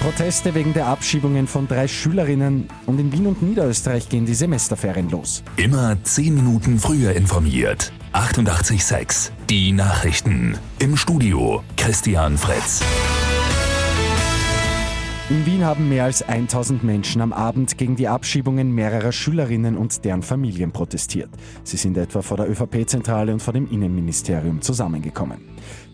Proteste wegen der Abschiebungen von drei Schülerinnen und in Wien und Niederösterreich gehen die Semesterferien los. Immer 10 Minuten früher informiert. 88.6 Die Nachrichten. Im Studio Christian Fritz. In Wien haben mehr als 1000 Menschen am Abend gegen die Abschiebungen mehrerer Schülerinnen und deren Familien protestiert. Sie sind etwa vor der ÖVP-Zentrale und vor dem Innenministerium zusammengekommen.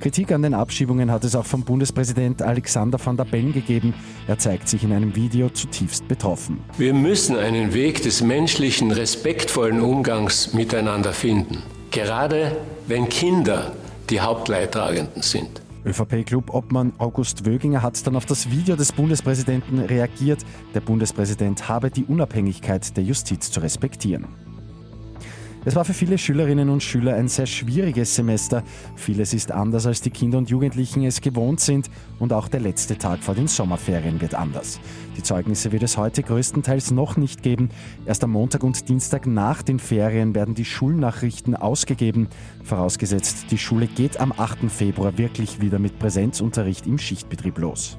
Kritik an den Abschiebungen hat es auch vom Bundespräsident Alexander van der Bellen gegeben. Er zeigt sich in einem Video zutiefst betroffen. Wir müssen einen Weg des menschlichen, respektvollen Umgangs miteinander finden. Gerade wenn Kinder die Hauptleidtragenden sind. ÖVP-Club-Obmann August Wöginger hat dann auf das Video des Bundespräsidenten reagiert. Der Bundespräsident habe die Unabhängigkeit der Justiz zu respektieren. Es war für viele Schülerinnen und Schüler ein sehr schwieriges Semester. Vieles ist anders, als die Kinder und Jugendlichen es gewohnt sind und auch der letzte Tag vor den Sommerferien wird anders. Die Zeugnisse wird es heute größtenteils noch nicht geben. Erst am Montag und Dienstag nach den Ferien werden die Schulnachrichten ausgegeben. Vorausgesetzt, die Schule geht am 8. Februar wirklich wieder mit Präsenzunterricht im Schichtbetrieb los.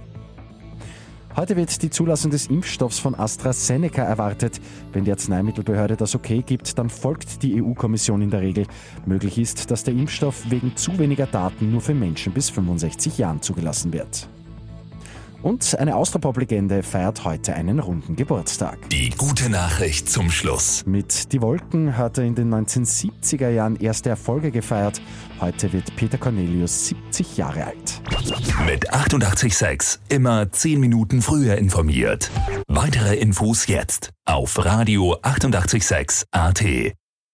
Heute wird die Zulassung des Impfstoffs von AstraZeneca erwartet. Wenn die Arzneimittelbehörde das okay gibt, dann folgt die EU-Kommission in der Regel. Möglich ist, dass der Impfstoff wegen zu weniger Daten nur für Menschen bis 65 Jahren zugelassen wird. Und eine Austropop-Legende feiert heute einen runden Geburtstag. Die gute Nachricht zum Schluss. Mit Die Wolken hat er in den 1970er Jahren erste Erfolge gefeiert. Heute wird Peter Cornelius 70 Jahre alt. Mit 88.6 immer 10 Minuten früher informiert. Weitere Infos jetzt auf Radio 88.6 AT.